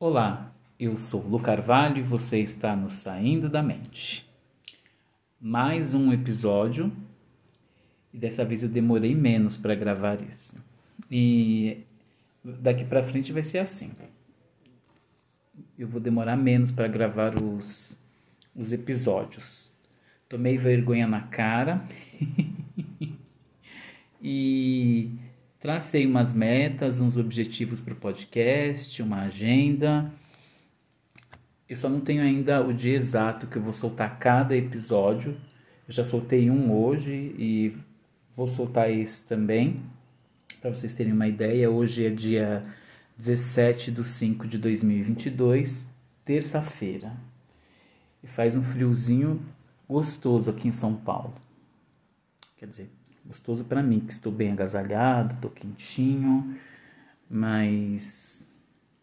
Olá, eu sou Lu Carvalho e você está no Saindo da Mente. Mais um episódio e dessa vez eu demorei menos para gravar isso. E daqui para frente vai ser assim. Eu vou demorar menos para gravar os, os episódios. Tomei vergonha na cara e Tracei umas metas, uns objetivos para o podcast, uma agenda. Eu só não tenho ainda o dia exato que eu vou soltar cada episódio. Eu já soltei um hoje e vou soltar esse também, para vocês terem uma ideia. Hoje é dia 17 de 5 de 2022, terça-feira. E faz um friozinho gostoso aqui em São Paulo. Quer dizer, gostoso para mim, que estou bem agasalhado, estou quentinho, mas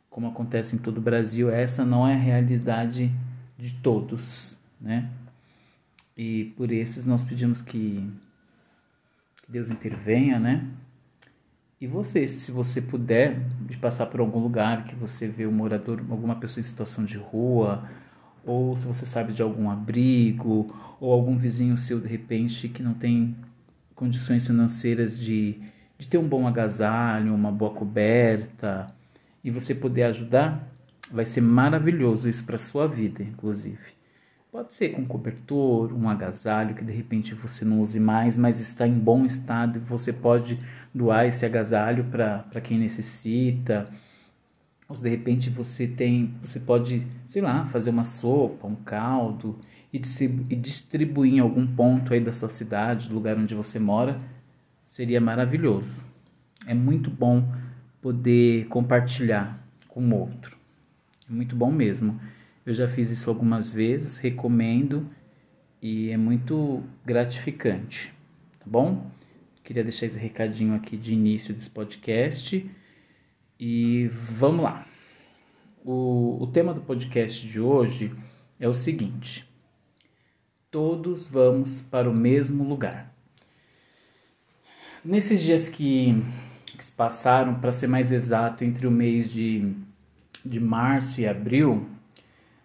como acontece em todo o Brasil, essa não é a realidade de todos, né? E por esses nós pedimos que, que Deus intervenha, né? E você, se você puder, de passar por algum lugar que você vê um morador, alguma pessoa em situação de rua, ou se você sabe de algum abrigo, ou algum vizinho seu de repente que não tem condições financeiras de, de ter um bom agasalho, uma boa coberta, e você poder ajudar, vai ser maravilhoso isso para sua vida, inclusive. Pode ser com cobertor, um agasalho que de repente você não use mais, mas está em bom estado e você pode doar esse agasalho para quem necessita. Ou de repente você tem, você pode, sei lá, fazer uma sopa, um caldo e, distribu distribuir em algum ponto aí da sua cidade, do lugar onde você mora, seria maravilhoso. É muito bom poder compartilhar com o outro. É muito bom mesmo. Eu já fiz isso algumas vezes, recomendo e é muito gratificante, tá bom? Queria deixar esse recadinho aqui de início desse podcast e vamos lá. O, o tema do podcast de hoje é o seguinte: todos vamos para o mesmo lugar. Nesses dias que, que se passaram, para ser mais exato, entre o mês de, de março e abril,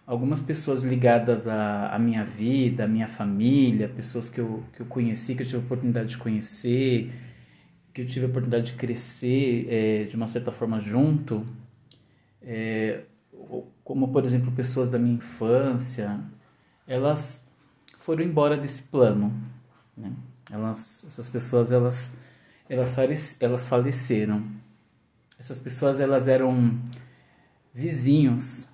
algumas pessoas ligadas à, à minha vida, à minha família, pessoas que eu, que eu conheci, que eu tive a oportunidade de conhecer, que eu tive a oportunidade de crescer é, de uma certa forma junto, é, como por exemplo pessoas da minha infância, elas foram embora desse plano. Né? Elas, essas pessoas elas, elas, elas faleceram. Essas pessoas elas eram vizinhos,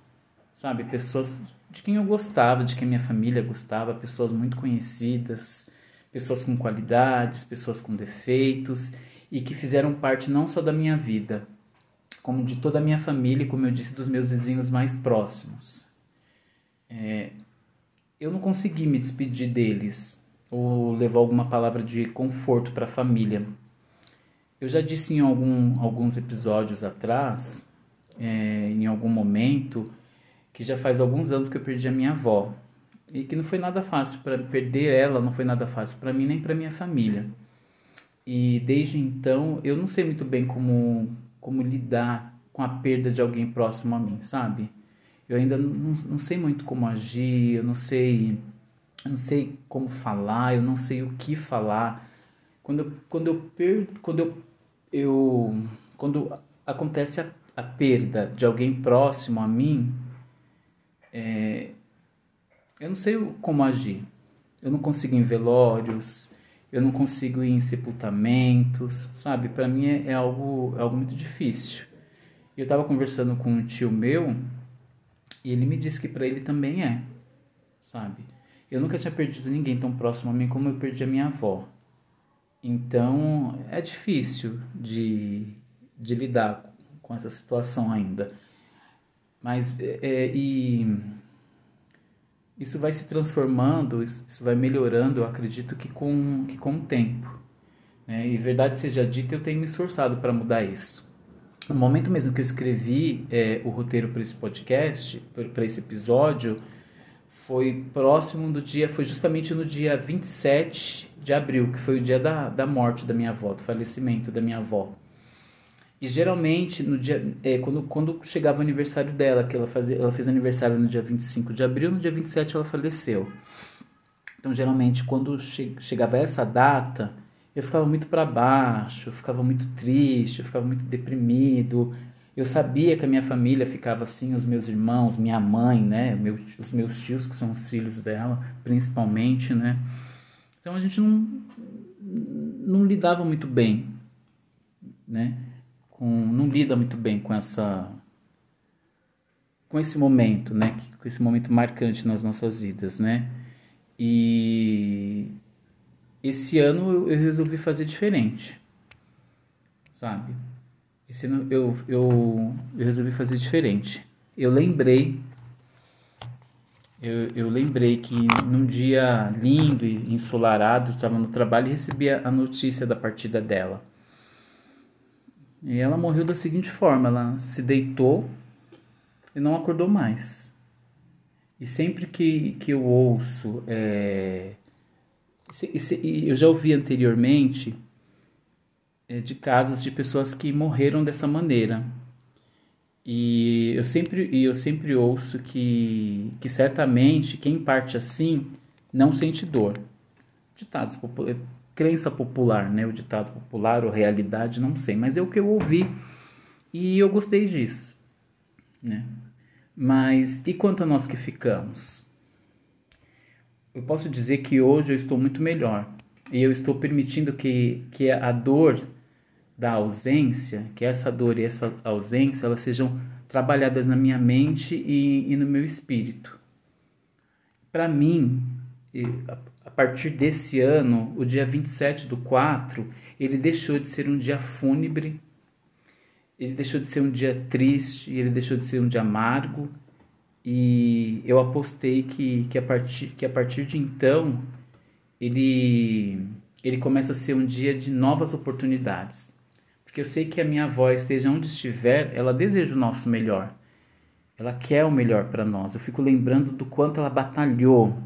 sabe? Pessoas de quem eu gostava, de quem minha família gostava, pessoas muito conhecidas, pessoas com qualidades, pessoas com defeitos e que fizeram parte não só da minha vida, como de toda a minha família e, como eu disse, dos meus vizinhos mais próximos. É, eu não consegui me despedir deles ou levar alguma palavra de conforto para a família. Eu já disse em algum, alguns episódios atrás, é, em algum momento, que já faz alguns anos que eu perdi a minha avó e que não foi nada fácil para perder ela, não foi nada fácil para mim nem para minha família. E desde então eu não sei muito bem como como lidar com a perda de alguém próximo a mim, sabe? Eu ainda não, não sei muito como agir, eu não sei, eu não sei como falar, eu não sei o que falar. Quando eu, quando eu perdo, quando eu, eu quando acontece a, a perda de alguém próximo a mim, é, eu não sei como agir. Eu não consigo ir em velórios, eu não consigo ir em sepultamentos, sabe? Para mim é, é, algo, é algo muito difícil. Eu estava conversando com um tio meu e ele me disse que para ele também é, sabe? Eu nunca tinha perdido ninguém tão próximo a mim como eu perdi a minha avó. Então é difícil de, de lidar com essa situação ainda. Mas é, é, e isso vai se transformando, isso vai melhorando, eu acredito que com, que com o tempo. Né? E verdade seja dita, eu tenho me esforçado para mudar isso no momento mesmo que eu escrevi é, o roteiro para esse podcast, para esse episódio, foi próximo do dia, foi justamente no dia 27 de abril, que foi o dia da, da morte da minha avó, do falecimento da minha avó. E geralmente, no dia, é, quando, quando chegava o aniversário dela, que ela, fazia, ela fez aniversário no dia 25 de abril, no dia 27 ela faleceu. Então, geralmente, quando che chegava essa data, eu ficava muito para baixo, eu ficava muito triste, eu ficava muito deprimido. Eu sabia que a minha família ficava assim, os meus irmãos, minha mãe, né, meus, os meus tios, que são os filhos dela, principalmente, né. Então, a gente não, não lidava muito bem, né com, não lida muito bem com essa com esse momento, né? Com esse momento marcante nas nossas vidas, né? E esse ano eu resolvi fazer diferente, sabe? Esse ano eu, eu, eu resolvi fazer diferente. Eu lembrei, eu, eu lembrei que num dia lindo e ensolarado, estava no trabalho e recebi a notícia da partida dela. E ela morreu da seguinte forma: ela se deitou e não acordou mais. E sempre que, que eu ouço, é, eu já ouvi anteriormente é, de casos de pessoas que morreram dessa maneira. E eu sempre, eu sempre ouço que, que certamente quem parte assim não sente dor. Ditados crença popular, né? O ditado popular ou realidade, não sei, mas é o que eu ouvi e eu gostei disso, né? Mas e quanto a nós que ficamos? Eu posso dizer que hoje eu estou muito melhor e eu estou permitindo que, que a dor da ausência, que essa dor e essa ausência, elas sejam trabalhadas na minha mente e, e no meu espírito. Para mim, a partir desse ano, o dia 27 do 4, ele deixou de ser um dia fúnebre, ele deixou de ser um dia triste, ele deixou de ser um dia amargo, e eu apostei que, que, a, partir, que a partir de então ele, ele começa a ser um dia de novas oportunidades. Porque eu sei que a minha avó, esteja onde estiver, ela deseja o nosso melhor. Ela quer o melhor para nós. Eu fico lembrando do quanto ela batalhou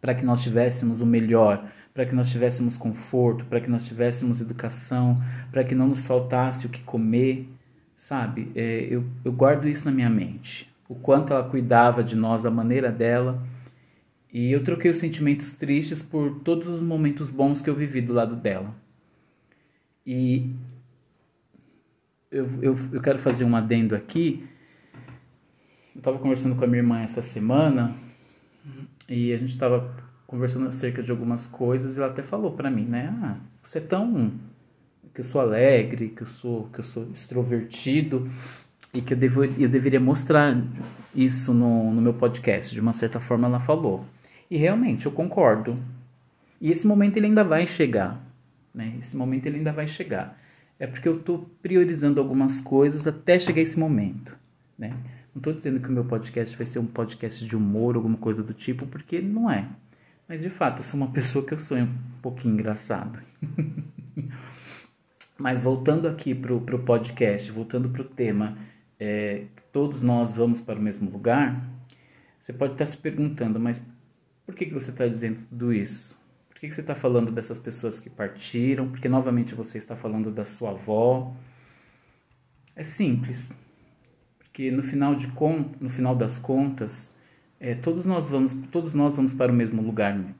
para que nós tivéssemos o melhor, para que nós tivéssemos conforto, para que nós tivéssemos educação, para que não nos faltasse o que comer, sabe? É, eu, eu guardo isso na minha mente. O quanto ela cuidava de nós, da maneira dela. E eu troquei os sentimentos tristes por todos os momentos bons que eu vivi do lado dela. E eu, eu, eu quero fazer um adendo aqui. Eu estava conversando com a minha irmã essa semana e a gente estava conversando acerca de algumas coisas e ela até falou para mim, né? Ah, você é tão que eu sou alegre, que eu sou que eu sou extrovertido e que eu, devo, eu deveria mostrar isso no, no meu podcast. De uma certa forma ela falou. E realmente eu concordo. E esse momento ele ainda vai chegar, né? Esse momento ele ainda vai chegar. É porque eu estou priorizando algumas coisas até chegar esse momento, né? Não estou dizendo que o meu podcast vai ser um podcast de humor, alguma coisa do tipo, porque não é. Mas de fato, eu sou uma pessoa que eu sou um pouquinho engraçado. Mas voltando aqui para o podcast, voltando para o tema, é, todos nós vamos para o mesmo lugar, você pode estar se perguntando, mas por que, que você está dizendo tudo isso? Por que, que você está falando dessas pessoas que partiram? Porque novamente você está falando da sua avó. É simples que no final de no final das contas é, todos nós vamos todos nós vamos para o mesmo lugar né?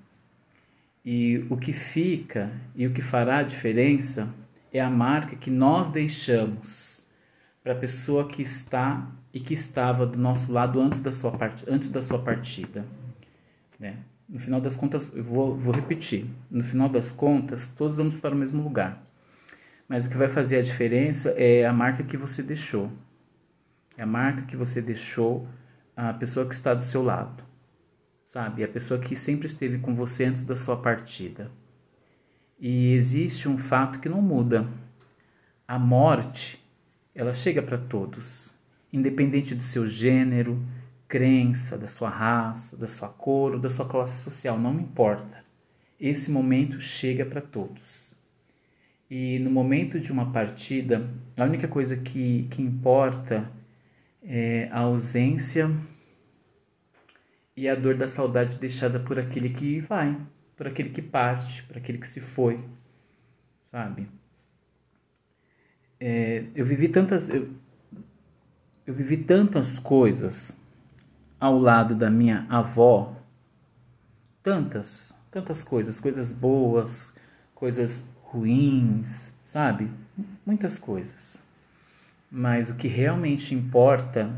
e o que fica e o que fará a diferença é a marca que nós deixamos para a pessoa que está e que estava do nosso lado antes da sua part... antes da sua partida né? no final das contas eu vou, vou repetir no final das contas todos vamos para o mesmo lugar mas o que vai fazer a diferença é a marca que você deixou é a marca que você deixou a pessoa que está do seu lado, sabe? A pessoa que sempre esteve com você antes da sua partida. E existe um fato que não muda. A morte, ela chega para todos, independente do seu gênero, crença, da sua raça, da sua cor ou da sua classe social, não importa. Esse momento chega para todos. E no momento de uma partida, a única coisa que, que importa é a ausência e a dor da saudade deixada por aquele que vai, por aquele que parte, por aquele que se foi, sabe? É, eu vivi tantas eu, eu vivi tantas coisas ao lado da minha avó, tantas, tantas coisas, coisas boas, coisas ruins, sabe? Muitas coisas. Mas o que realmente importa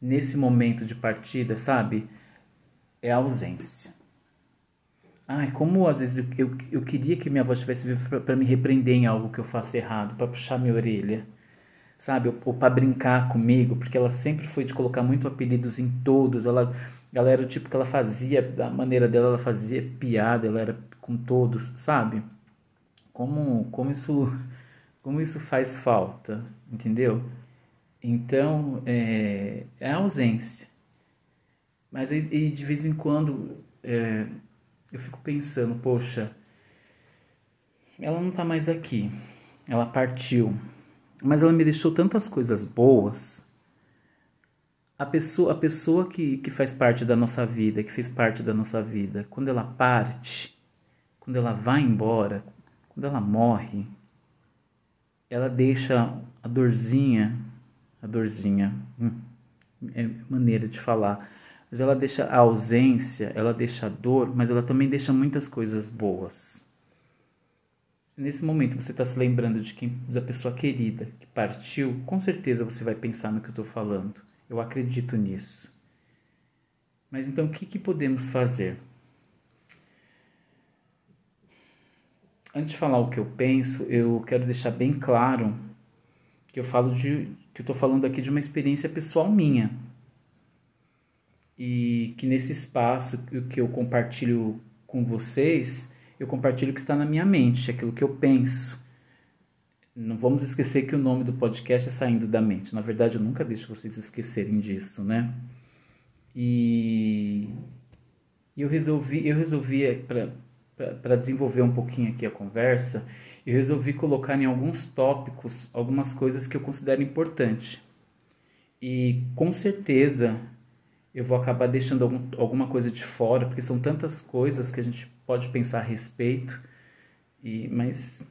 nesse momento de partida, sabe? É a ausência. Ai, como às vezes eu, eu, eu queria que minha avó estivesse viva para me repreender em algo que eu faço errado, para puxar minha orelha, sabe? Ou, ou para brincar comigo, porque ela sempre foi de colocar muito apelidos em todos. Ela, ela era o tipo que ela fazia, da maneira dela, ela fazia piada, ela era com todos, sabe? Como, como isso como isso faz falta, entendeu? Então, é, é a ausência. Mas e de vez em quando é, eu fico pensando, poxa, ela não está mais aqui, ela partiu, mas ela me deixou tantas coisas boas. A pessoa, a pessoa que, que faz parte da nossa vida, que fez parte da nossa vida, quando ela parte, quando ela vai embora, quando ela morre, ela deixa a dorzinha, a dorzinha, hum, é maneira de falar, mas ela deixa a ausência, ela deixa a dor, mas ela também deixa muitas coisas boas. Nesse momento você está se lembrando de quem, da pessoa querida que partiu, com certeza você vai pensar no que eu estou falando. Eu acredito nisso. Mas então o que, que podemos fazer? antes de falar o que eu penso, eu quero deixar bem claro que eu falo de que eu estou falando aqui de uma experiência pessoal minha e que nesse espaço que eu compartilho com vocês, eu compartilho o que está na minha mente, aquilo que eu penso. Não vamos esquecer que o nome do podcast é Saindo da Mente. Na verdade, eu nunca deixo vocês esquecerem disso, né? E eu resolvi, eu resolvi para para desenvolver um pouquinho aqui a conversa, eu resolvi colocar em alguns tópicos algumas coisas que eu considero importante. E com certeza eu vou acabar deixando algum, alguma coisa de fora, porque são tantas coisas que a gente pode pensar a respeito. E, mas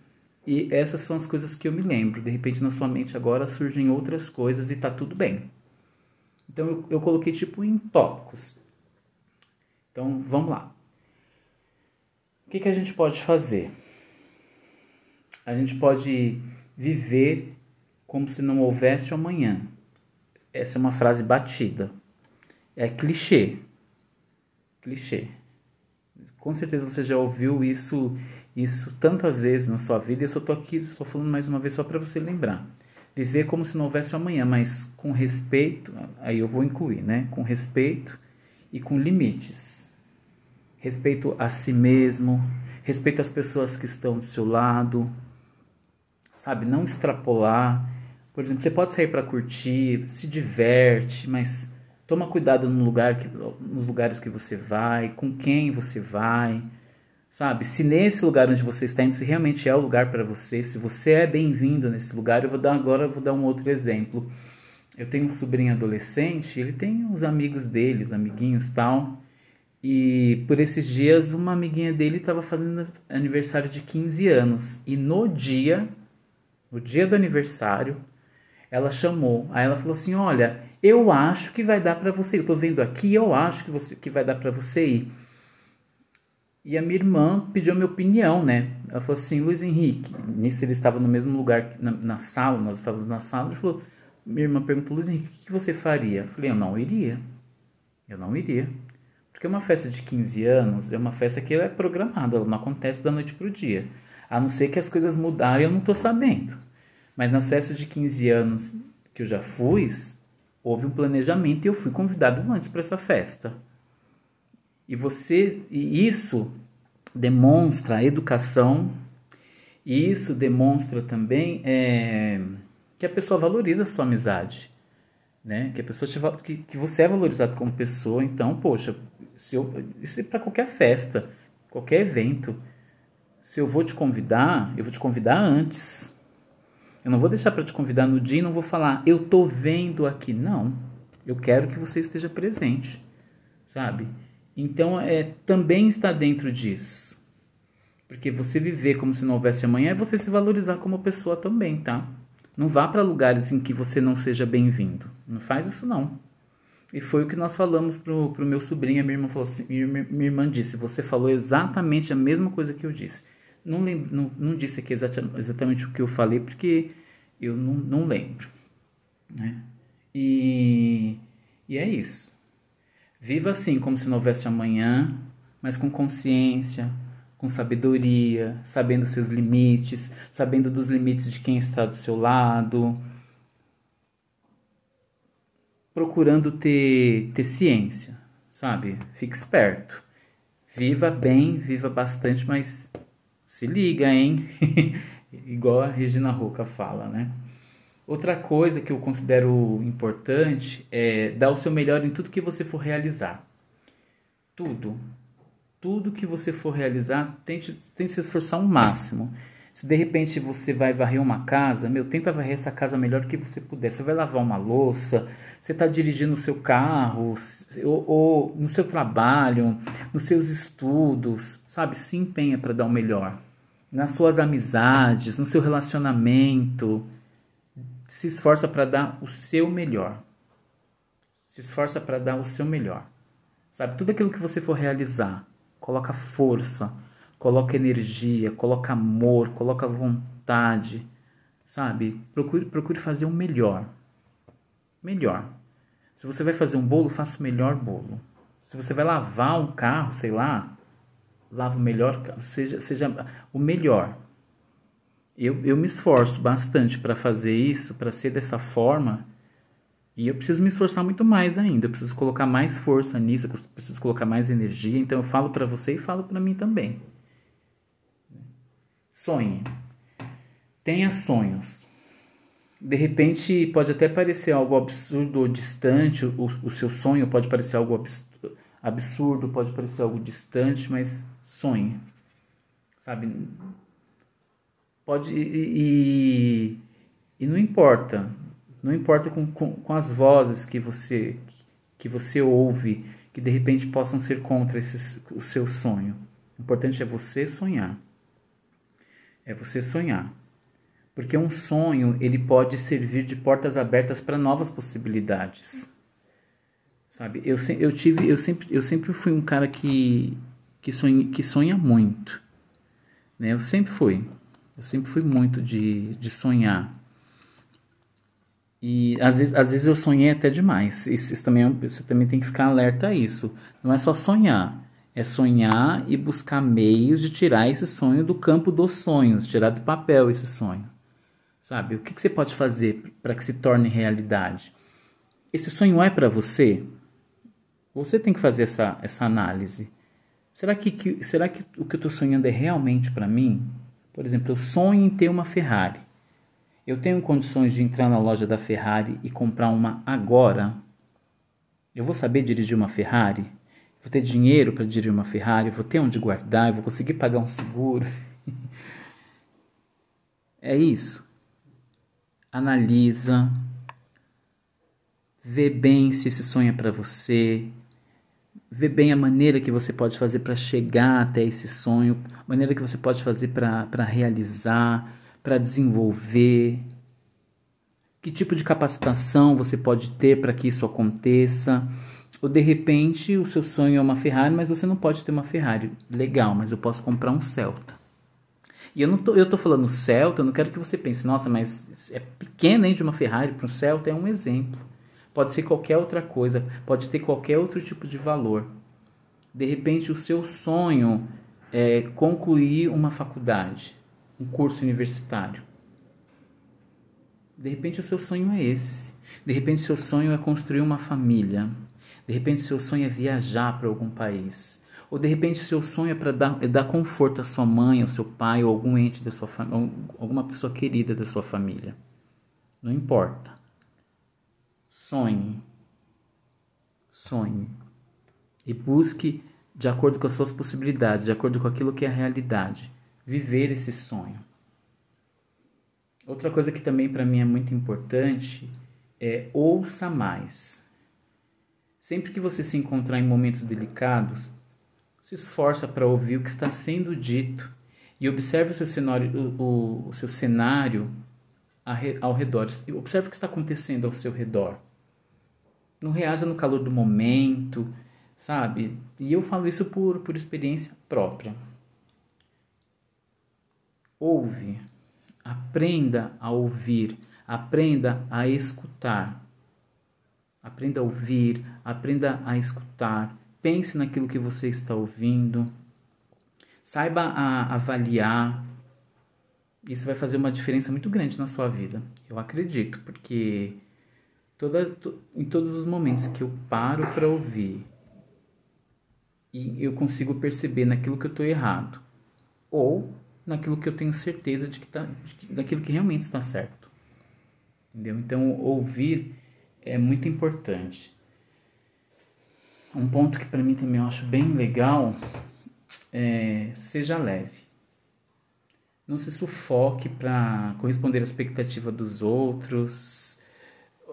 e essas são as coisas que eu me lembro. De repente na sua mente agora surgem outras coisas e tá tudo bem. Então eu, eu coloquei tipo em tópicos. Então vamos lá que, que a gente pode fazer? A gente pode viver como se não houvesse amanhã. Essa é uma frase batida. É clichê. Clichê. Com certeza você já ouviu isso isso tantas vezes na sua vida. Eu só estou aqui, estou falando mais uma vez só para você lembrar. Viver como se não houvesse amanhã, mas com respeito, aí eu vou incluir, né? Com respeito e com limites respeito a si mesmo, respeito às pessoas que estão do seu lado, sabe? Não extrapolar. Por exemplo, você pode sair para curtir, se diverte, mas toma cuidado no lugar que, nos lugares que você vai, com quem você vai, sabe? Se nesse lugar onde você está indo, se realmente é o lugar para você, se você é bem-vindo nesse lugar, eu vou dar agora, vou dar um outro exemplo. Eu tenho um sobrinho adolescente, ele tem os amigos dele, os amiguinhos tal. E por esses dias, uma amiguinha dele estava fazendo aniversário de 15 anos. E no dia, no dia do aniversário, ela chamou. Aí ela falou assim: Olha, eu acho que vai dar para você. Eu tô vendo aqui, eu acho que, você, que vai dar para você ir. E a minha irmã pediu a minha opinião, né? Ela falou assim: Luiz Henrique. Nisso ele estava no mesmo lugar, na, na sala, nós estávamos na sala. Ele falou: Minha irmã perguntou, Luiz Henrique, o que você faria? Eu falei: Eu não iria. Eu não iria. Porque uma festa de 15 anos é uma festa que é programada, ela não acontece da noite para o dia. A não ser que as coisas mudarem, eu não estou sabendo. Mas nas festas de 15 anos que eu já fui, houve um planejamento e eu fui convidado antes para essa festa. E você, e isso demonstra a educação, e isso demonstra também é, que a pessoa valoriza a sua amizade né? Que a pessoa te, que, que você é valorizado como pessoa, então, poxa, se eu, isso é para qualquer festa, qualquer evento. Se eu vou te convidar, eu vou te convidar antes. Eu não vou deixar para te convidar no dia e não vou falar, eu tô vendo aqui. Não. Eu quero que você esteja presente, sabe? Então, é, também está dentro disso. Porque você viver como se não houvesse amanhã é você se valorizar como pessoa também, tá? Não vá para lugares em que você não seja bem-vindo. Não faz isso não. E foi o que nós falamos pro, pro meu sobrinho, a minha irmã falou assim, minha, minha irmã disse, você falou exatamente a mesma coisa que eu disse. Não, lembro, não, não disse aqui exatamente, o que eu falei, porque eu não, não lembro. Né? E, e é isso. Viva assim, como se não houvesse amanhã, mas com consciência, com sabedoria, sabendo seus limites, sabendo dos limites de quem está do seu lado, procurando ter, ter ciência, sabe? Fique esperto. Viva bem, viva bastante, mas se liga, hein? Igual a Regina Roca fala, né? Outra coisa que eu considero importante é dar o seu melhor em tudo que você for realizar. Tudo. Tudo que você for realizar, tente, tente se esforçar ao máximo. Se de repente você vai varrer uma casa, meu, tenta varrer essa casa melhor que você puder. Você vai lavar uma louça, você está dirigindo o seu carro, ou, ou, no seu trabalho, nos seus estudos, sabe? Se empenha para dar o melhor. Nas suas amizades, no seu relacionamento se esforça para dar o seu melhor. Se esforça para dar o seu melhor. Sabe, tudo aquilo que você for realizar, coloca força, coloca energia, coloca amor, coloca vontade, sabe? Procure, procure fazer o melhor. Melhor. Se você vai fazer um bolo, faça o melhor bolo. Se você vai lavar um carro, sei lá, lava o melhor, seja, seja o melhor. Eu, eu me esforço bastante para fazer isso, para ser dessa forma, e eu preciso me esforçar muito mais ainda. Eu preciso colocar mais força nisso, eu preciso colocar mais energia. Então eu falo para você e falo para mim também. Sonhe. Tenha sonhos. De repente pode até parecer algo absurdo ou distante, o, o seu sonho pode parecer algo absurdo, pode parecer algo distante, mas sonhe. Sabe? Pode e, e não importa, não importa com, com, com, as vozes que você que você ouve que de repente possam ser contra esse, o seu sonho. O importante é você sonhar. É você sonhar. Porque um sonho, ele pode servir de portas abertas para novas possibilidades. Sabe? Eu, eu tive eu sempre eu sempre fui um cara que que sonha, que sonha muito. Né? Eu sempre fui. Eu sempre fui muito de, de sonhar. E às vezes, às vezes eu sonhei até demais. Isso, isso também, é você também tem que ficar alerta a isso. Não é só sonhar. É sonhar e buscar meios de tirar esse sonho do campo dos sonhos, tirar do papel esse sonho. Sabe? O que, que você pode fazer para que se torne realidade? Esse sonho é para você? Você tem que fazer essa, essa análise. Será que, que, será que o que eu estou sonhando é realmente para mim? Por exemplo, eu sonho em ter uma Ferrari. Eu tenho condições de entrar na loja da Ferrari e comprar uma agora? Eu vou saber dirigir uma Ferrari? Vou ter dinheiro para dirigir uma Ferrari? Vou ter onde guardar? Vou conseguir pagar um seguro? é isso. Analisa. Vê bem se esse sonho é para você ver bem a maneira que você pode fazer para chegar até esse sonho, a maneira que você pode fazer para realizar, para desenvolver, que tipo de capacitação você pode ter para que isso aconteça. Ou de repente o seu sonho é uma Ferrari, mas você não pode ter uma Ferrari. Legal, mas eu posso comprar um Celta. E eu não tô, eu tô falando Celta, eu não quero que você pense, nossa, mas é pequeno hein, de uma Ferrari para um Celta, é um exemplo. Pode ser qualquer outra coisa, pode ter qualquer outro tipo de valor. De repente, o seu sonho é concluir uma faculdade, um curso universitário. De repente, o seu sonho é esse. De repente, o seu sonho é construir uma família. De repente, seu sonho é viajar para algum país. Ou de repente, seu sonho é para dar, é dar conforto à sua mãe, ao seu pai, ou algum ente da sua família, alguma pessoa querida da sua família. Não importa. Sonhe. Sonhe. E busque de acordo com as suas possibilidades, de acordo com aquilo que é a realidade. Viver esse sonho. Outra coisa que também para mim é muito importante é ouça mais. Sempre que você se encontrar em momentos delicados, se esforça para ouvir o que está sendo dito e observe o seu cenário, o, o seu cenário ao redor. Observe o que está acontecendo ao seu redor. Não reaja no calor do momento, sabe? E eu falo isso por, por experiência própria. Ouve, aprenda a ouvir, aprenda a escutar. Aprenda a ouvir, aprenda a escutar. Pense naquilo que você está ouvindo. Saiba avaliar. Isso vai fazer uma diferença muito grande na sua vida. Eu acredito, porque toda, em todos os momentos que eu paro para ouvir e eu consigo perceber naquilo que eu estou errado ou naquilo que eu tenho certeza de que tá, de, daquilo que realmente está certo. Entendeu? Então, ouvir é muito importante. Um ponto que para mim também eu acho bem legal é seja leve. Não se sufoque para corresponder à expectativa dos outros,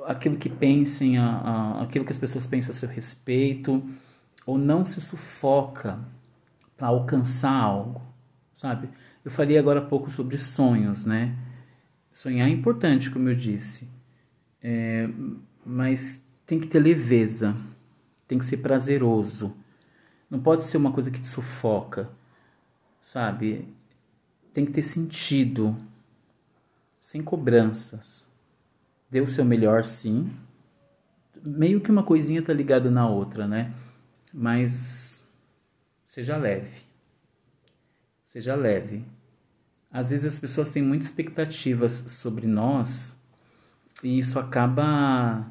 aquilo que pensem, a, a, aquilo que as pessoas pensam a seu respeito, ou não se sufoca para alcançar algo, sabe? Eu falei agora há pouco sobre sonhos, né? Sonhar é importante, como eu disse, é, mas tem que ter leveza, tem que ser prazeroso. Não pode ser uma coisa que te sufoca, sabe? Tem que ter sentido, sem cobranças. Dê o seu melhor, sim. Meio que uma coisinha tá ligada na outra, né? Mas seja leve. Seja leve. Às vezes as pessoas têm muitas expectativas sobre nós e isso acaba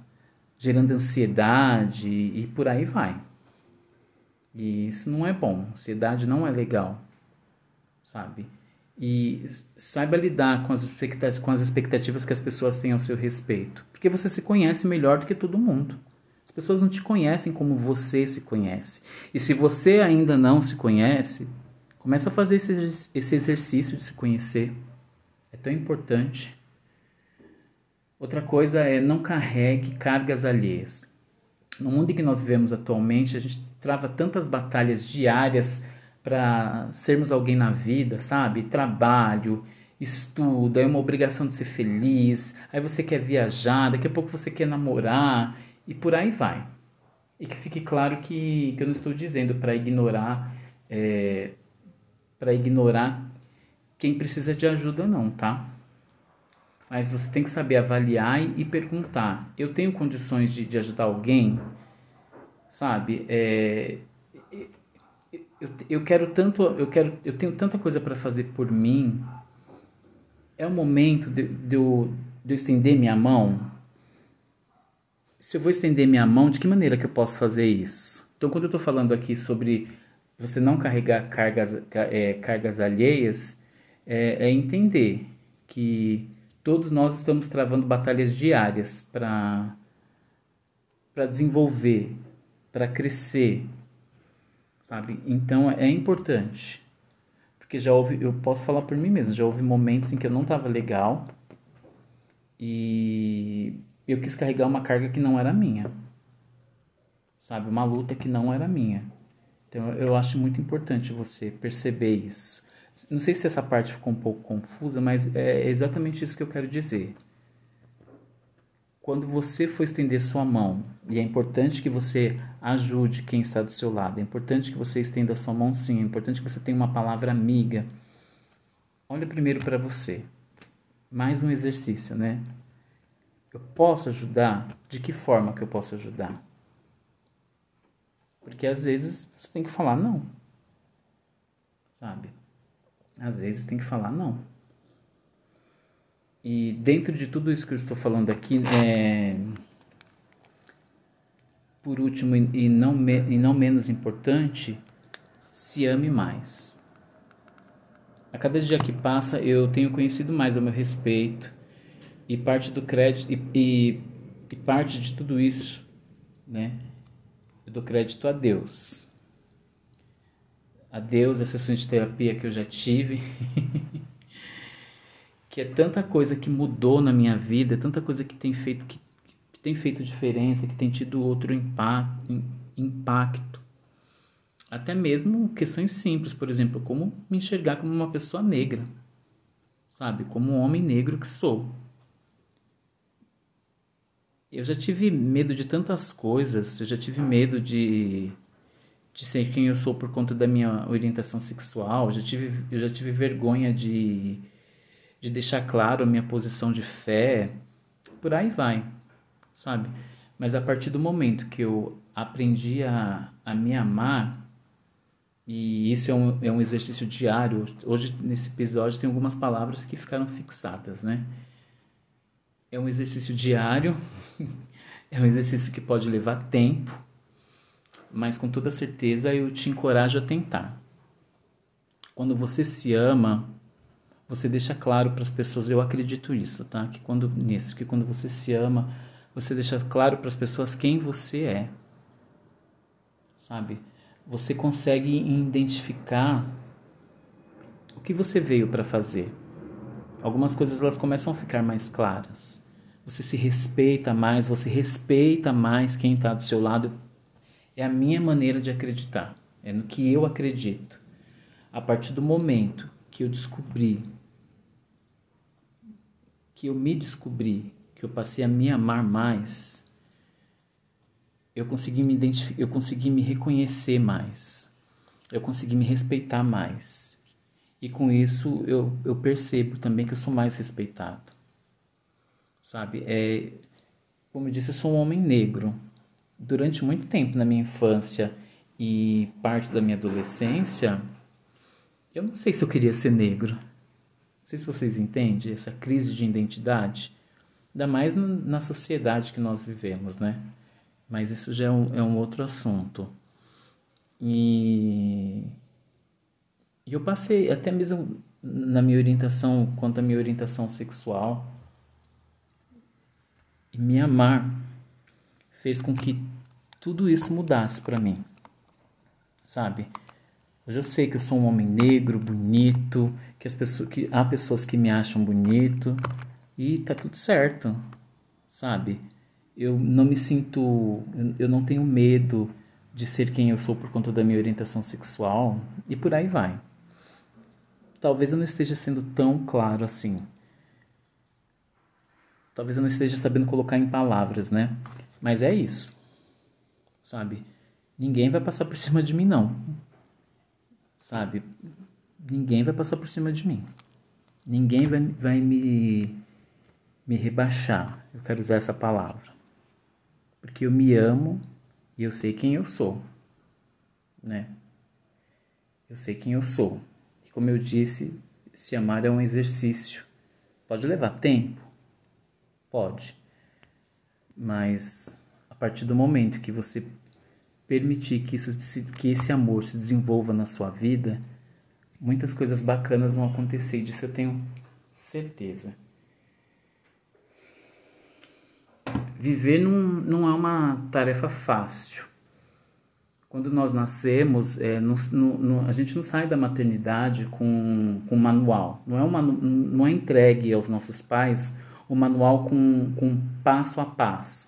gerando ansiedade e por aí vai. E isso não é bom, ansiedade não é legal, sabe? E saiba lidar com as, expectativas, com as expectativas que as pessoas têm ao seu respeito, porque você se conhece melhor do que todo mundo. As pessoas não te conhecem como você se conhece. E se você ainda não se conhece, começa a fazer esse, esse exercício de se conhecer. É tão importante. Outra coisa é não carregue cargas alheias. No mundo em que nós vivemos atualmente, a gente trava tantas batalhas diárias para sermos alguém na vida, sabe? Trabalho, estudo, é uma obrigação de ser feliz, aí você quer viajar, daqui a pouco você quer namorar e por aí vai. E que fique claro que, que eu não estou dizendo para ignorar é, para ignorar quem precisa de ajuda não, tá? Mas você tem que saber avaliar e, perguntar: eu tenho condições de, de ajudar alguém? Sabe? É, eu, eu quero tanto, eu quero, eu tenho tanta coisa para fazer por mim. É o momento de, de, eu, de eu estender minha mão. Se eu vou estender minha mão, de que maneira que eu posso fazer isso? Então, quando eu estou falando aqui sobre você não carregar cargas, é, cargas alheias, é, é entender que todos nós estamos travando batalhas diárias para para desenvolver, para crescer, sabe? Então é importante. Porque já houve, eu posso falar por mim mesmo, já houve momentos em que eu não estava legal e eu quis carregar uma carga que não era minha. Sabe? Uma luta que não era minha. Então eu acho muito importante você perceber isso. Não sei se essa parte ficou um pouco confusa, mas é exatamente isso que eu quero dizer. Quando você for estender sua mão, e é importante que você ajude quem está do seu lado, é importante que você estenda sua mão sim, é importante que você tenha uma palavra amiga. Olha primeiro para você. Mais um exercício, né? Eu posso ajudar? De que forma que eu posso ajudar? Porque às vezes você tem que falar não. Sabe? Às vezes tem que falar não. E dentro de tudo isso que eu estou falando aqui, é... por último e não, e não menos importante, se ame mais. A cada dia que passa, eu tenho conhecido mais ao meu respeito e parte do crédito e, e, e parte de tudo isso, né? Eu dou crédito a Deus a Deus, as sessões de terapia que eu já tive, que é tanta coisa que mudou na minha vida, tanta coisa que tem feito que, que tem feito diferença, que tem tido outro impacto, impacto. Até mesmo questões simples, por exemplo, como me enxergar como uma pessoa negra, sabe? Como um homem negro que sou. Eu já tive medo de tantas coisas, eu já tive medo de, de ser quem eu sou por conta da minha orientação sexual, já tive, eu já tive vergonha de, de deixar claro a minha posição de fé, por aí vai, sabe? Mas a partir do momento que eu aprendi a, a me amar, e isso é um, é um exercício diário, hoje nesse episódio tem algumas palavras que ficaram fixadas, né? É um exercício diário, é um exercício que pode levar tempo, mas com toda certeza eu te encorajo a tentar. Quando você se ama, você deixa claro para as pessoas, eu acredito isso, tá? Que quando nisso, que quando você se ama, você deixa claro para as pessoas quem você é. Sabe? Você consegue identificar o que você veio para fazer algumas coisas elas começam a ficar mais claras. Você se respeita mais, você respeita mais quem está do seu lado. É a minha maneira de acreditar, é no que eu acredito. A partir do momento que eu descobri, que eu me descobri, que eu passei a me amar mais, eu consegui me identificar, eu consegui me reconhecer mais, eu consegui me respeitar mais. E com isso eu, eu percebo também que eu sou mais respeitado. Sabe? É, como eu disse, eu sou um homem negro. Durante muito tempo na minha infância e parte da minha adolescência, eu não sei se eu queria ser negro. Não sei se vocês entendem essa crise de identidade. Ainda mais na sociedade que nós vivemos, né? Mas isso já é um, é um outro assunto. E eu passei, até mesmo na minha orientação, quanto à minha orientação sexual, me amar fez com que tudo isso mudasse para mim. Sabe? Hoje eu sei que eu sou um homem negro, bonito, que as pessoas que há pessoas que me acham bonito e tá tudo certo. Sabe? Eu não me sinto, eu não tenho medo de ser quem eu sou por conta da minha orientação sexual e por aí vai. Talvez eu não esteja sendo tão claro assim. Talvez eu não esteja sabendo colocar em palavras, né? Mas é isso. Sabe? Ninguém vai passar por cima de mim, não. Sabe? Ninguém vai passar por cima de mim. Ninguém vai, vai me, me rebaixar. Eu quero usar essa palavra. Porque eu me amo e eu sei quem eu sou. Né? Eu sei quem eu sou. Como eu disse, se amar é um exercício. Pode levar tempo? Pode. Mas a partir do momento que você permitir que, isso, que esse amor se desenvolva na sua vida, muitas coisas bacanas vão acontecer. Disso eu tenho certeza. Viver não, não é uma tarefa fácil quando nós nascemos, é, a gente não sai da maternidade com, com manual. Não é, uma, não é entregue aos nossos pais o manual com, com passo a passo,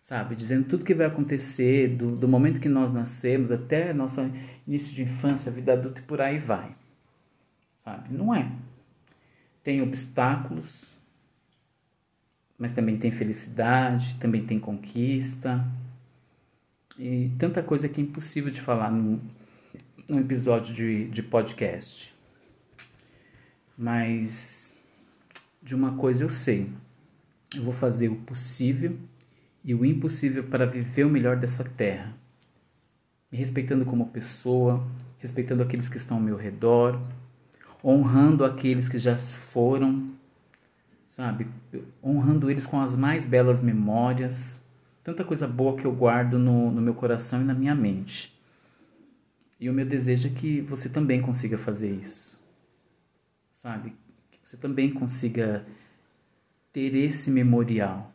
sabe? Dizendo tudo que vai acontecer do, do momento que nós nascemos até nosso início de infância, vida adulta e por aí vai, sabe? Não é. Tem obstáculos, mas também tem felicidade, também tem conquista e tanta coisa que é impossível de falar num, num episódio de, de podcast. Mas de uma coisa eu sei: eu vou fazer o possível e o impossível para viver o melhor dessa terra, me respeitando como pessoa, respeitando aqueles que estão ao meu redor, honrando aqueles que já foram, sabe? Honrando eles com as mais belas memórias tanta coisa boa que eu guardo no, no meu coração e na minha mente. E o meu desejo é que você também consiga fazer isso. Sabe? Você também consiga ter esse memorial.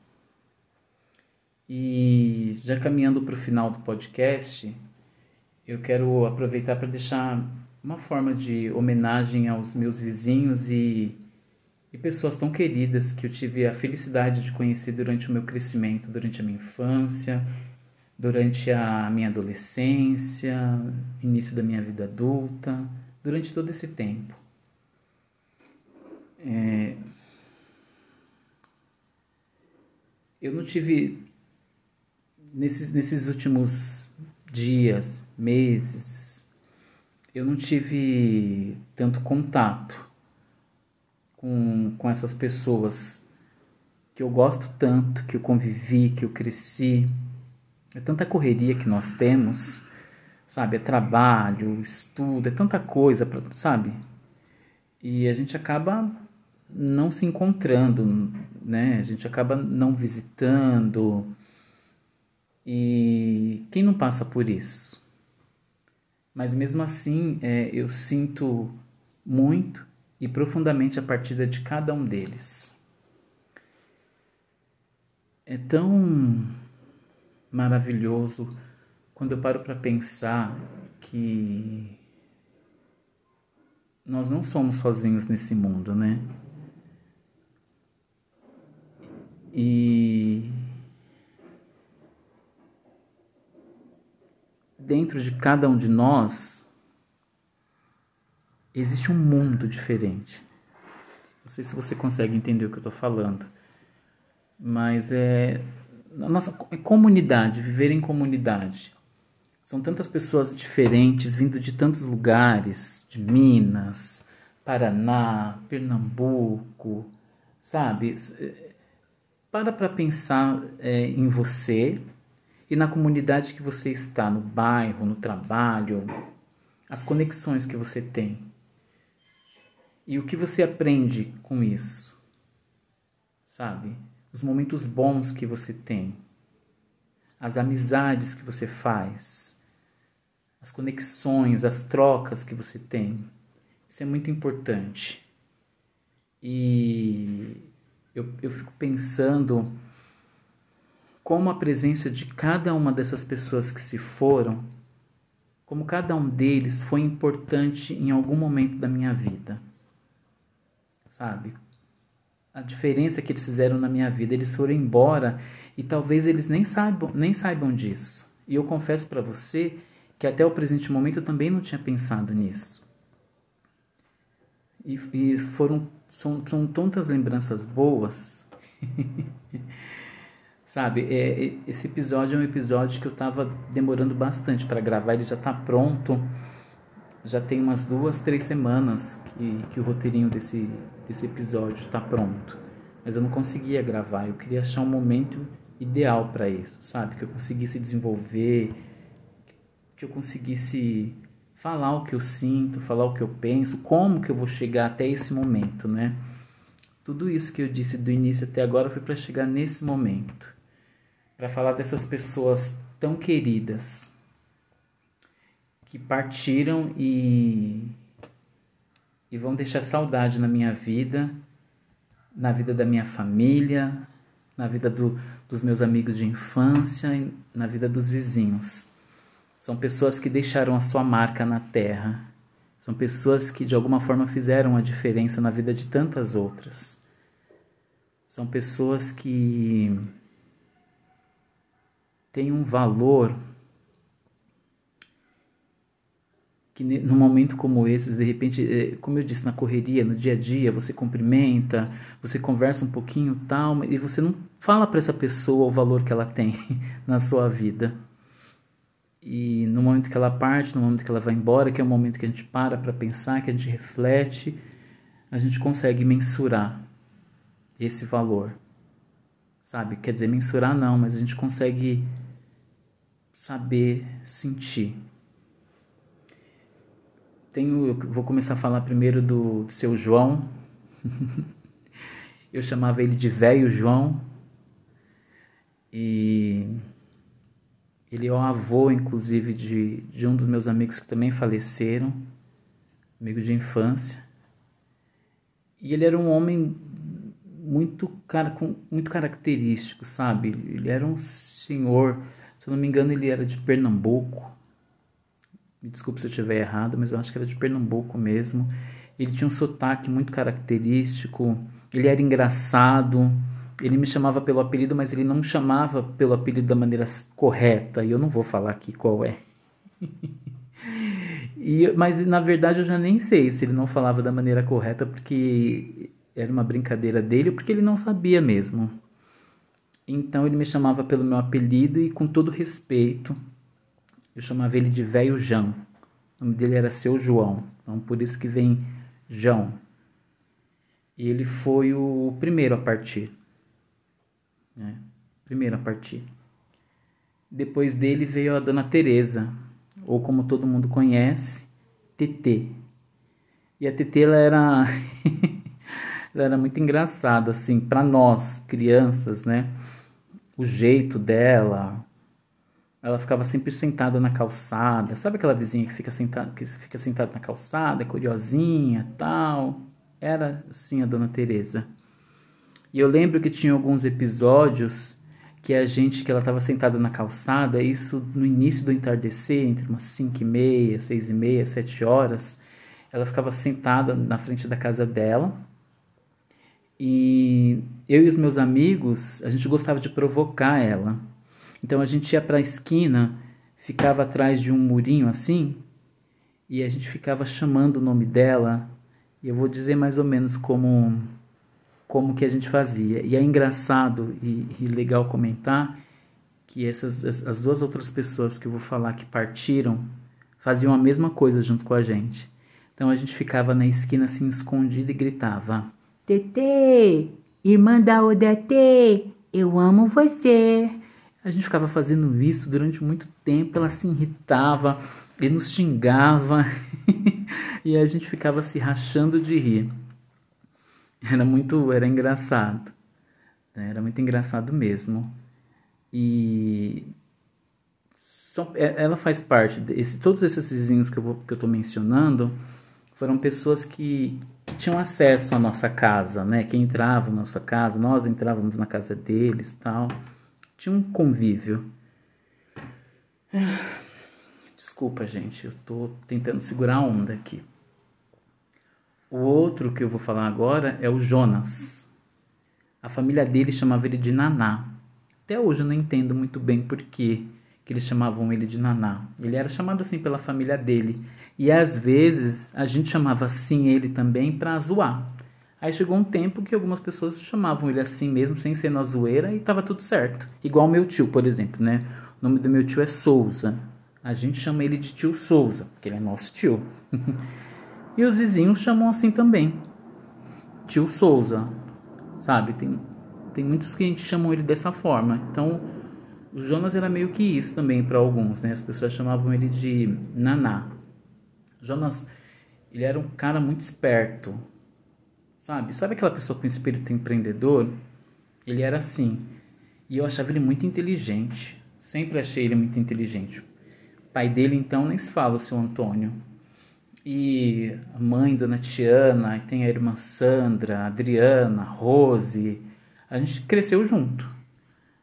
E já caminhando para o final do podcast, eu quero aproveitar para deixar uma forma de homenagem aos meus vizinhos e e pessoas tão queridas que eu tive a felicidade de conhecer durante o meu crescimento, durante a minha infância, durante a minha adolescência, início da minha vida adulta, durante todo esse tempo. Eu não tive nesses, nesses últimos dias, meses, eu não tive tanto contato com, com essas pessoas que eu gosto tanto, que eu convivi, que eu cresci. É tanta correria que nós temos, sabe? É trabalho, estudo, é tanta coisa, pra, sabe? E a gente acaba não se encontrando, né? A gente acaba não visitando. E quem não passa por isso? Mas mesmo assim, é, eu sinto muito e profundamente a partida de cada um deles. É tão maravilhoso quando eu paro para pensar que nós não somos sozinhos nesse mundo, né? E dentro de cada um de nós existe um mundo diferente. Não sei se você consegue entender o que eu estou falando, mas é a nossa é comunidade, viver em comunidade. São tantas pessoas diferentes, vindo de tantos lugares, de Minas, Paraná, Pernambuco, sabe? Para para pensar é, em você e na comunidade que você está, no bairro, no trabalho, as conexões que você tem. E o que você aprende com isso? Sabe? Os momentos bons que você tem, as amizades que você faz, as conexões, as trocas que você tem. Isso é muito importante. E eu, eu fico pensando como a presença de cada uma dessas pessoas que se foram, como cada um deles foi importante em algum momento da minha vida. Sabe? A diferença que eles fizeram na minha vida, eles foram embora e talvez eles nem saibam, nem saibam disso. E eu confesso para você que até o presente momento eu também não tinha pensado nisso. E, e foram são, são tantas lembranças boas. Sabe, é, esse episódio é um episódio que eu tava demorando bastante para gravar, ele já tá pronto. Já tem umas duas, três semanas que, que o roteirinho desse, desse episódio tá pronto. Mas eu não conseguia gravar, eu queria achar um momento ideal para isso, sabe? Que eu conseguisse desenvolver, que eu conseguisse falar o que eu sinto, falar o que eu penso, como que eu vou chegar até esse momento, né? Tudo isso que eu disse do início até agora foi para chegar nesse momento, para falar dessas pessoas tão queridas que partiram e e vão deixar saudade na minha vida, na vida da minha família, na vida do, dos meus amigos de infância na vida dos vizinhos. São pessoas que deixaram a sua marca na terra. São pessoas que de alguma forma fizeram a diferença na vida de tantas outras. São pessoas que têm um valor que num momento como esses, de repente, é, como eu disse, na correria, no dia a dia, você cumprimenta, você conversa um pouquinho tal, e você não fala para essa pessoa o valor que ela tem na sua vida. E no momento que ela parte, no momento que ela vai embora, que é o momento que a gente para para pensar, que a gente reflete, a gente consegue mensurar esse valor. Sabe? Quer dizer, mensurar não, mas a gente consegue saber sentir. Tenho, eu vou começar a falar primeiro do, do seu João. eu chamava ele de velho João. E ele é o avô, inclusive, de, de um dos meus amigos que também faleceram, amigo de infância. E ele era um homem muito, cara, muito característico, sabe? Ele era um senhor, se eu não me engano, ele era de Pernambuco. Me desculpe se eu estiver errado, mas eu acho que era de Pernambuco mesmo. Ele tinha um sotaque muito característico, ele era engraçado, ele me chamava pelo apelido, mas ele não chamava pelo apelido da maneira correta, e eu não vou falar aqui qual é. e, mas na verdade eu já nem sei se ele não falava da maneira correta porque era uma brincadeira dele porque ele não sabia mesmo. Então ele me chamava pelo meu apelido e com todo respeito, eu chamava ele de Velho João. O nome dele era Seu João, então por isso que vem João. E ele foi o primeiro a partir. Né? Primeiro a partir. Depois dele veio a Dona Teresa, ou como todo mundo conhece, TT. E a TT ela era ela era muito engraçada assim para nós, crianças, né? O jeito dela, ela ficava sempre sentada na calçada. Sabe aquela vizinha que fica sentada, que fica sentada na calçada, curiosinha, tal? Era assim a Dona Teresa. E eu lembro que tinha alguns episódios que a gente, que ela estava sentada na calçada, isso no início do entardecer, entre umas 5 e meia, 6 e meia, 7 horas, ela ficava sentada na frente da casa dela. E eu e os meus amigos, a gente gostava de provocar ela. Então a gente ia para a esquina, ficava atrás de um murinho assim, e a gente ficava chamando o nome dela. E eu vou dizer mais ou menos como como que a gente fazia. E é engraçado e, e legal comentar que essas as duas outras pessoas que eu vou falar que partiram faziam a mesma coisa junto com a gente. Então a gente ficava na esquina assim escondido e gritava: "Tetê, irmã da Odete, eu amo você". A gente ficava fazendo isso durante muito tempo, ela se irritava e nos xingava e a gente ficava se rachando de rir. Era muito, era engraçado. Né? Era muito engraçado mesmo. E é, ela faz parte desse, todos esses vizinhos que eu vou, que eu tô mencionando foram pessoas que, que tinham acesso à nossa casa, né? Que entravam na nossa casa, nós entrávamos na casa deles, tal. Tinha um convívio. Desculpa, gente, eu tô tentando segurar a onda aqui. O outro que eu vou falar agora é o Jonas. A família dele chamava ele de Naná. Até hoje eu não entendo muito bem por que, eles chamavam ele de Naná. Ele era chamado assim pela família dele. E às vezes a gente chamava assim ele também para zoar. Aí chegou um tempo que algumas pessoas chamavam ele assim mesmo, sem ser na zoeira, e tava tudo certo. Igual meu tio, por exemplo, né? O nome do meu tio é Souza. A gente chama ele de tio Souza, porque ele é nosso tio. e os vizinhos chamam assim também. Tio Souza. Sabe? Tem, tem muitos que a gente chamam ele dessa forma. Então, o Jonas era meio que isso também para alguns, né? As pessoas chamavam ele de Naná. Jonas, ele era um cara muito esperto Sabe? Sabe aquela pessoa com espírito empreendedor? Ele era assim. E eu achava ele muito inteligente. Sempre achei ele muito inteligente. Pai dele, então, nem se fala, seu Antônio. E a mãe, Dona Tiana, e tem a irmã Sandra, Adriana, Rose. A gente cresceu junto.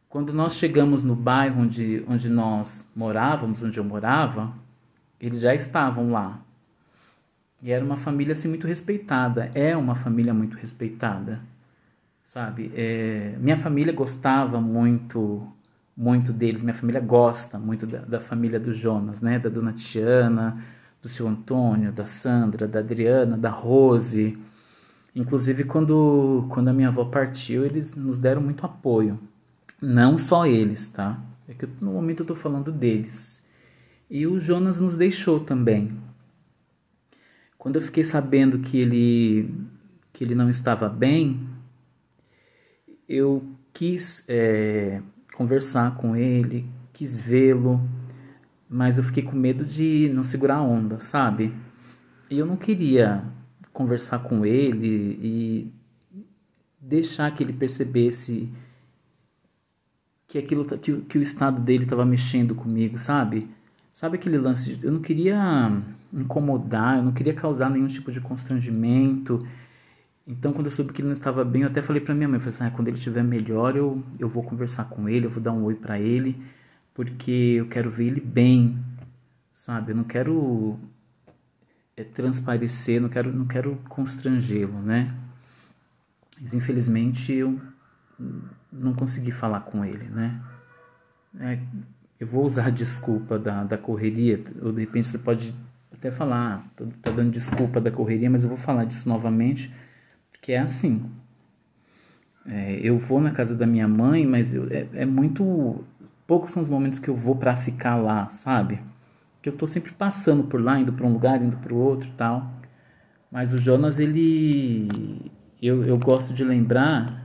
Quando nós chegamos no bairro onde, onde nós morávamos, onde eu morava, eles já estavam lá. E era uma família assim muito respeitada. É uma família muito respeitada, sabe? É, minha família gostava muito, muito deles. Minha família gosta muito da, da, família do Jonas, né? Da Dona Tiana, do seu Antônio, da Sandra, da Adriana, da Rose. Inclusive quando quando a minha avó partiu, eles nos deram muito apoio. Não só eles, tá? É que no momento eu tô falando deles. E o Jonas nos deixou também. Quando eu fiquei sabendo que ele, que ele não estava bem, eu quis é, conversar com ele, quis vê-lo, mas eu fiquei com medo de não segurar a onda, sabe? E eu não queria conversar com ele e deixar que ele percebesse que aquilo que, que o estado dele estava mexendo comigo, sabe? Sabe aquele lance? De, eu não queria incomodar, eu não queria causar nenhum tipo de constrangimento. Então, quando eu soube que ele não estava bem, eu até falei para minha mãe, falei assim, ah, quando ele estiver melhor, eu, eu vou conversar com ele, eu vou dar um oi para ele, porque eu quero ver ele bem, sabe? Eu não quero é, transparecer, não quero, não quero constrangê-lo, né? Mas, infelizmente, eu não consegui falar com ele, né? É, eu vou usar a desculpa da, da correria, ou de repente você pode até falar, tá dando desculpa da correria, mas eu vou falar disso novamente, porque é assim. É, eu vou na casa da minha mãe, mas eu, é, é muito. Poucos são os momentos que eu vou para ficar lá, sabe? Que eu tô sempre passando por lá, indo para um lugar, indo para o outro tal. Mas o Jonas, ele. Eu, eu gosto de lembrar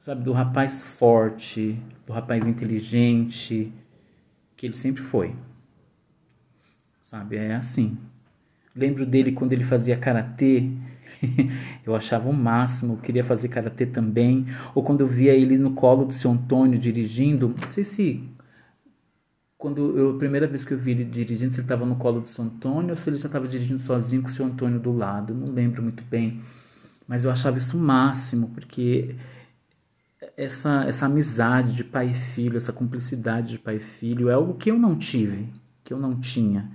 sabe, do rapaz forte, do rapaz inteligente, que ele sempre foi. Sabe, é assim. Lembro dele quando ele fazia karatê, eu achava o máximo, queria fazer karatê também. Ou quando eu via ele no colo do seu Antônio dirigindo, não sei se quando eu a primeira vez que eu vi ele dirigindo, se ele estava no colo do seu Antônio ou se ele já estava dirigindo sozinho com o seu Antônio do lado, não lembro muito bem. Mas eu achava isso o máximo, porque essa, essa amizade de pai e filho, essa cumplicidade de pai e filho, é algo que eu não tive, que eu não tinha.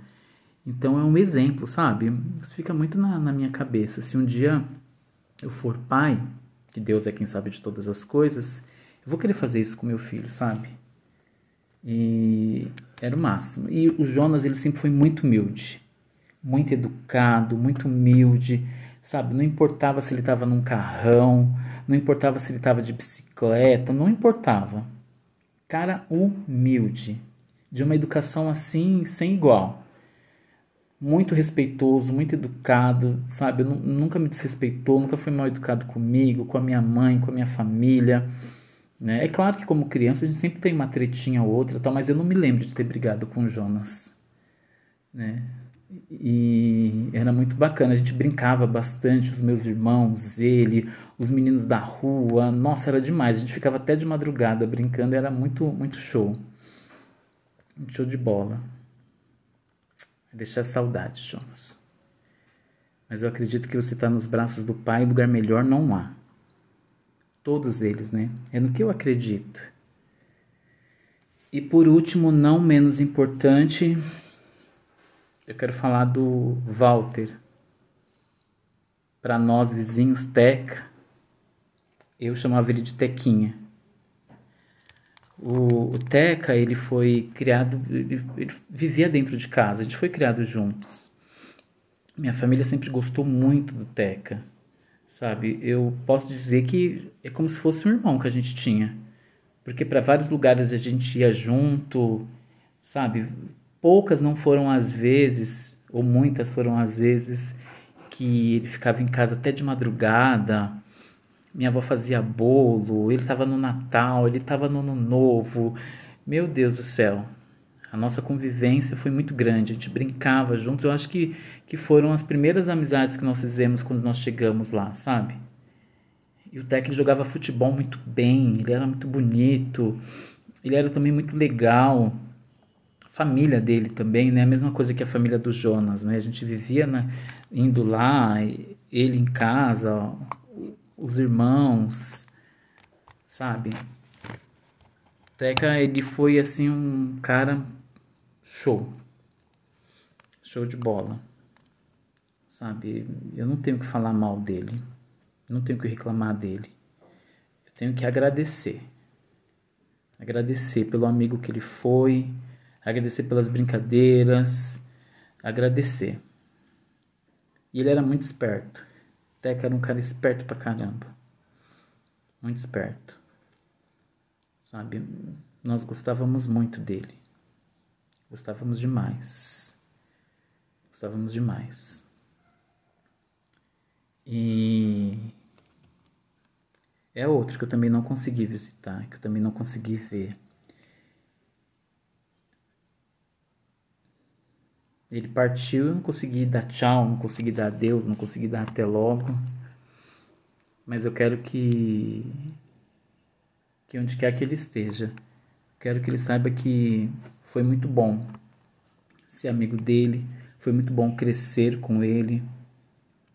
Então é um exemplo, sabe? Isso fica muito na, na minha cabeça. Se um dia eu for pai, que Deus é quem sabe de todas as coisas, eu vou querer fazer isso com meu filho, sabe? E era o máximo. E o Jonas, ele sempre foi muito humilde, muito educado, muito humilde, sabe? Não importava se ele estava num carrão, não importava se ele estava de bicicleta, não importava. Cara humilde, de uma educação assim, sem igual. Muito respeitoso, muito educado, sabe? Eu nunca me desrespeitou, nunca foi mal educado comigo, com a minha mãe, com a minha família. Né? É claro que como criança a gente sempre tem uma tretinha ou outra, tal, mas eu não me lembro de ter brigado com o Jonas. Né? E era muito bacana, a gente brincava bastante, os meus irmãos, ele, os meninos da rua, nossa, era demais, a gente ficava até de madrugada brincando, era muito, muito show. Show de bola. Deixar saudade, Jonas. Mas eu acredito que você está nos braços do Pai, lugar melhor não há. Todos eles, né? É no que eu acredito. E por último, não menos importante, eu quero falar do Walter. Para nós vizinhos, Teca. Eu chamava ele de Tequinha. O, o Teca, ele foi criado, ele, ele vivia dentro de casa, a gente foi criado juntos. Minha família sempre gostou muito do Teca, sabe? Eu posso dizer que é como se fosse um irmão que a gente tinha. Porque para vários lugares a gente ia junto, sabe? Poucas não foram as vezes, ou muitas foram as vezes, que ele ficava em casa até de madrugada. Minha avó fazia bolo, ele estava no Natal, ele estava no Ano Novo. Meu Deus do céu, a nossa convivência foi muito grande, a gente brincava juntos. Eu acho que, que foram as primeiras amizades que nós fizemos quando nós chegamos lá, sabe? E o técnico jogava futebol muito bem, ele era muito bonito, ele era também muito legal família dele também, né? A mesma coisa que a família do Jonas, né? A gente vivia né, indo lá, ele em casa, os irmãos, sabe? Teca, ele foi assim um cara show. Show de bola. Sabe? Eu não tenho que falar mal dele. não tenho que reclamar dele. Eu tenho que agradecer. Agradecer pelo amigo que ele foi, agradecer pelas brincadeiras, agradecer. E ele era muito esperto. Teca era um cara esperto pra caramba. Muito esperto. Sabe? Nós gostávamos muito dele. Gostávamos demais. Gostávamos demais. E é outro que eu também não consegui visitar, que eu também não consegui ver. Ele partiu, eu não consegui dar tchau, não consegui dar adeus, não consegui dar até logo. Mas eu quero que que onde quer que ele esteja, quero que ele saiba que foi muito bom ser amigo dele, foi muito bom crescer com ele,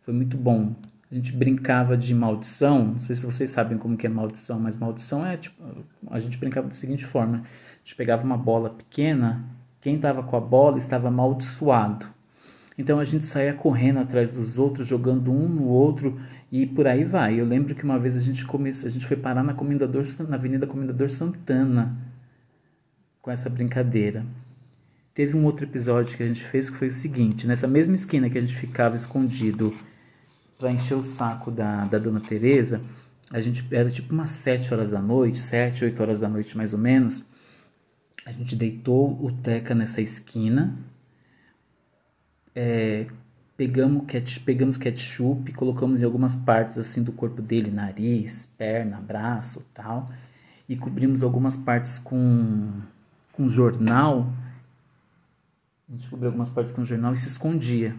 foi muito bom. A gente brincava de maldição, não sei se vocês sabem como que é maldição, mas maldição é tipo, a gente brincava da seguinte forma, a gente pegava uma bola pequena quem estava com a bola estava amaldiçoado. Então a gente saía correndo atrás dos outros, jogando um no outro e por aí vai. Eu lembro que uma vez a gente começou, a gente foi parar na Comendador, na Avenida Comendador Santana com essa brincadeira. Teve um outro episódio que a gente fez que foi o seguinte, nessa mesma esquina que a gente ficava escondido para encher o saco da, da dona Teresa, a gente era tipo umas 7 horas da noite, 7, 8 horas da noite mais ou menos. A gente deitou o Teca nessa esquina, é, pegamos, ketchup, pegamos ketchup, colocamos em algumas partes assim do corpo dele, nariz, perna, braço, tal, e cobrimos algumas partes com com jornal. A gente cobriu algumas partes com jornal e se escondia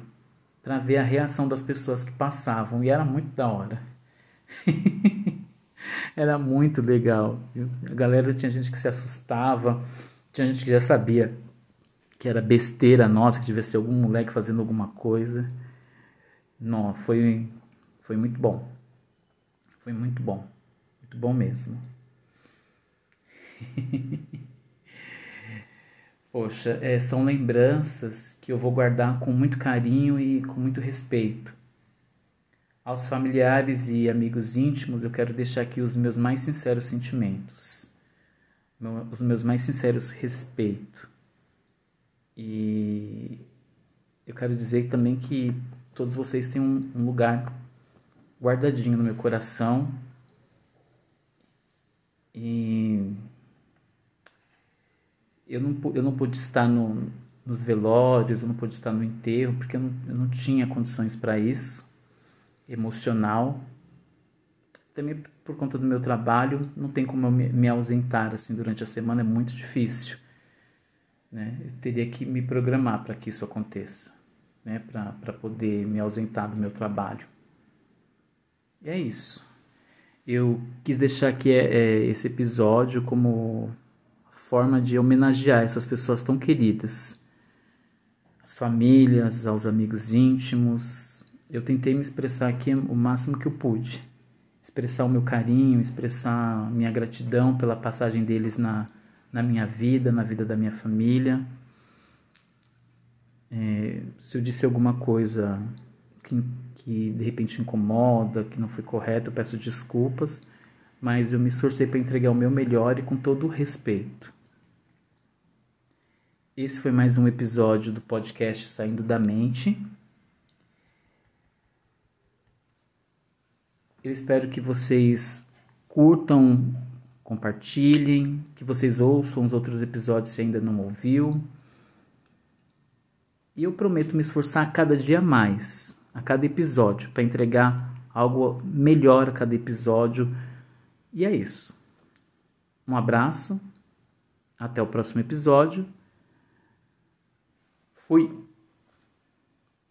para ver a reação das pessoas que passavam e era muito da hora. era muito legal. A galera tinha gente que se assustava, tinha gente que já sabia que era besteira nossa, que ser algum moleque fazendo alguma coisa. Não, foi, foi muito bom. Foi muito bom. Muito bom mesmo. Poxa, é, são lembranças que eu vou guardar com muito carinho e com muito respeito. Aos familiares e amigos íntimos, eu quero deixar aqui os meus mais sinceros sentimentos, os meus mais sinceros respeito. E eu quero dizer também que todos vocês têm um, um lugar guardadinho no meu coração. E eu não, eu não pude estar no, nos velórios, eu não pude estar no enterro, porque eu não, eu não tinha condições para isso, emocional. Também por conta do meu trabalho, não tem como eu me, ausentar assim durante a semana, é muito difícil. Né? Eu teria que me programar para que isso aconteça, né? para poder me ausentar do meu trabalho. E é isso. Eu quis deixar aqui é, é, esse episódio como forma de homenagear essas pessoas tão queridas. As famílias, aos amigos íntimos. Eu tentei me expressar aqui o máximo que eu pude. Expressar o meu carinho, expressar minha gratidão pela passagem deles na, na minha vida, na vida da minha família. É, se eu disse alguma coisa que, que de repente incomoda, que não foi correto, eu peço desculpas, mas eu me esforcei para entregar o meu melhor e com todo o respeito. Esse foi mais um episódio do podcast Saindo da Mente. Eu espero que vocês curtam, compartilhem, que vocês ouçam os outros episódios se ainda não ouviu. E eu prometo me esforçar a cada dia mais, a cada episódio, para entregar algo melhor a cada episódio. E é isso. Um abraço, até o próximo episódio Fui.